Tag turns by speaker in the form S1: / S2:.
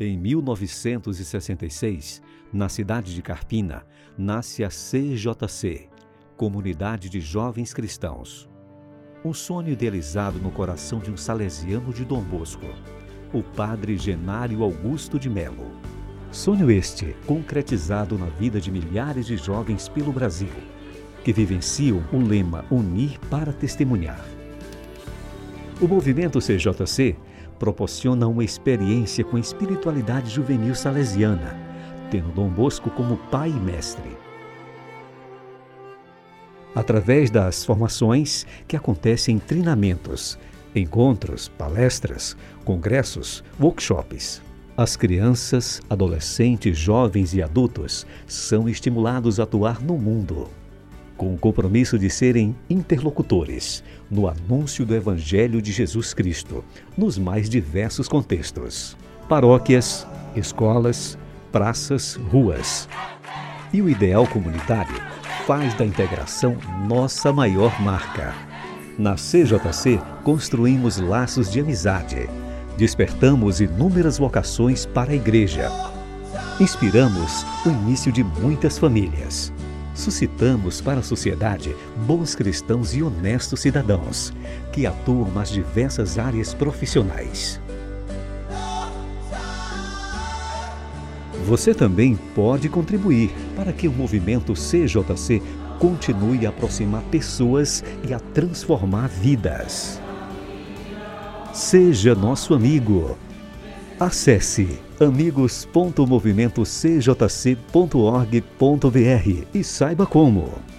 S1: Em 1966, na cidade de Carpina, nasce a CJC, Comunidade de Jovens Cristãos. Um sonho idealizado no coração de um salesiano de Dom Bosco, o padre Genário Augusto de Melo. Sonho este concretizado na vida de milhares de jovens pelo Brasil, que vivenciam o lema Unir para Testemunhar. O movimento CJC proporciona uma experiência com espiritualidade juvenil salesiana, tendo Dom Bosco como pai e mestre. Através das formações que acontecem em treinamentos, encontros, palestras, congressos, workshops, as crianças, adolescentes, jovens e adultos são estimulados a atuar no mundo, com o compromisso de serem interlocutores no anúncio do Evangelho de Jesus Cristo, nos mais diversos contextos: paróquias, escolas, praças, ruas. E o ideal comunitário faz da integração nossa maior marca. Na CJC, construímos laços de amizade Despertamos inúmeras vocações para a igreja. Inspiramos o início de muitas famílias. Suscitamos para a sociedade bons cristãos e honestos cidadãos que atuam nas diversas áreas profissionais. Você também pode contribuir para que o movimento CJC continue a aproximar pessoas e a transformar vidas. Seja nosso amigo. Acesse amigos.movimentocjc.org.br e saiba como.